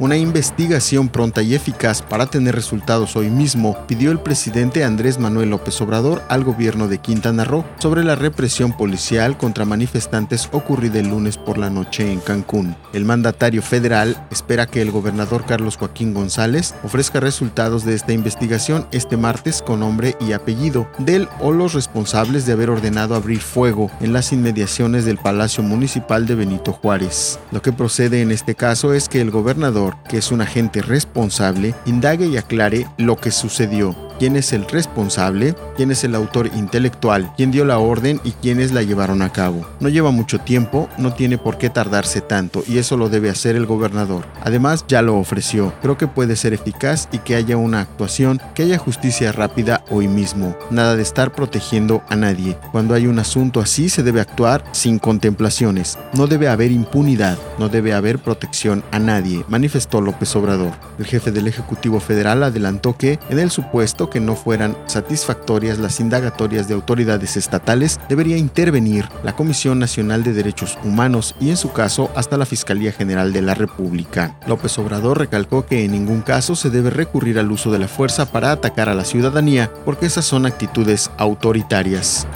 una investigación pronta y eficaz para tener resultados hoy mismo, pidió el presidente Andrés Manuel López Obrador al gobierno de Quintana Roo sobre la represión policial contra manifestantes ocurrida el lunes por la noche en Cancún. El mandatario federal espera que el gobernador Carlos Joaquín González ofrezca resultados de esta investigación este martes con nombre y apellido del o los responsables de haber ordenado abrir fuego en las inmediaciones del Palacio Municipal de Benito Juárez. Lo que procede en este caso es que el gobernador, que es un agente responsable, indague y aclare lo que sucedió quién es el responsable, quién es el autor intelectual, quién dio la orden y quiénes la llevaron a cabo. No lleva mucho tiempo, no tiene por qué tardarse tanto y eso lo debe hacer el gobernador. Además ya lo ofreció, creo que puede ser eficaz y que haya una actuación, que haya justicia rápida hoy mismo. Nada de estar protegiendo a nadie. Cuando hay un asunto así se debe actuar sin contemplaciones. No debe haber impunidad, no debe haber protección a nadie, manifestó López Obrador. El jefe del Ejecutivo Federal adelantó que, en el supuesto que no fueran satisfactorias las indagatorias de autoridades estatales, debería intervenir la Comisión Nacional de Derechos Humanos y en su caso hasta la Fiscalía General de la República. López Obrador recalcó que en ningún caso se debe recurrir al uso de la fuerza para atacar a la ciudadanía porque esas son actitudes autoritarias.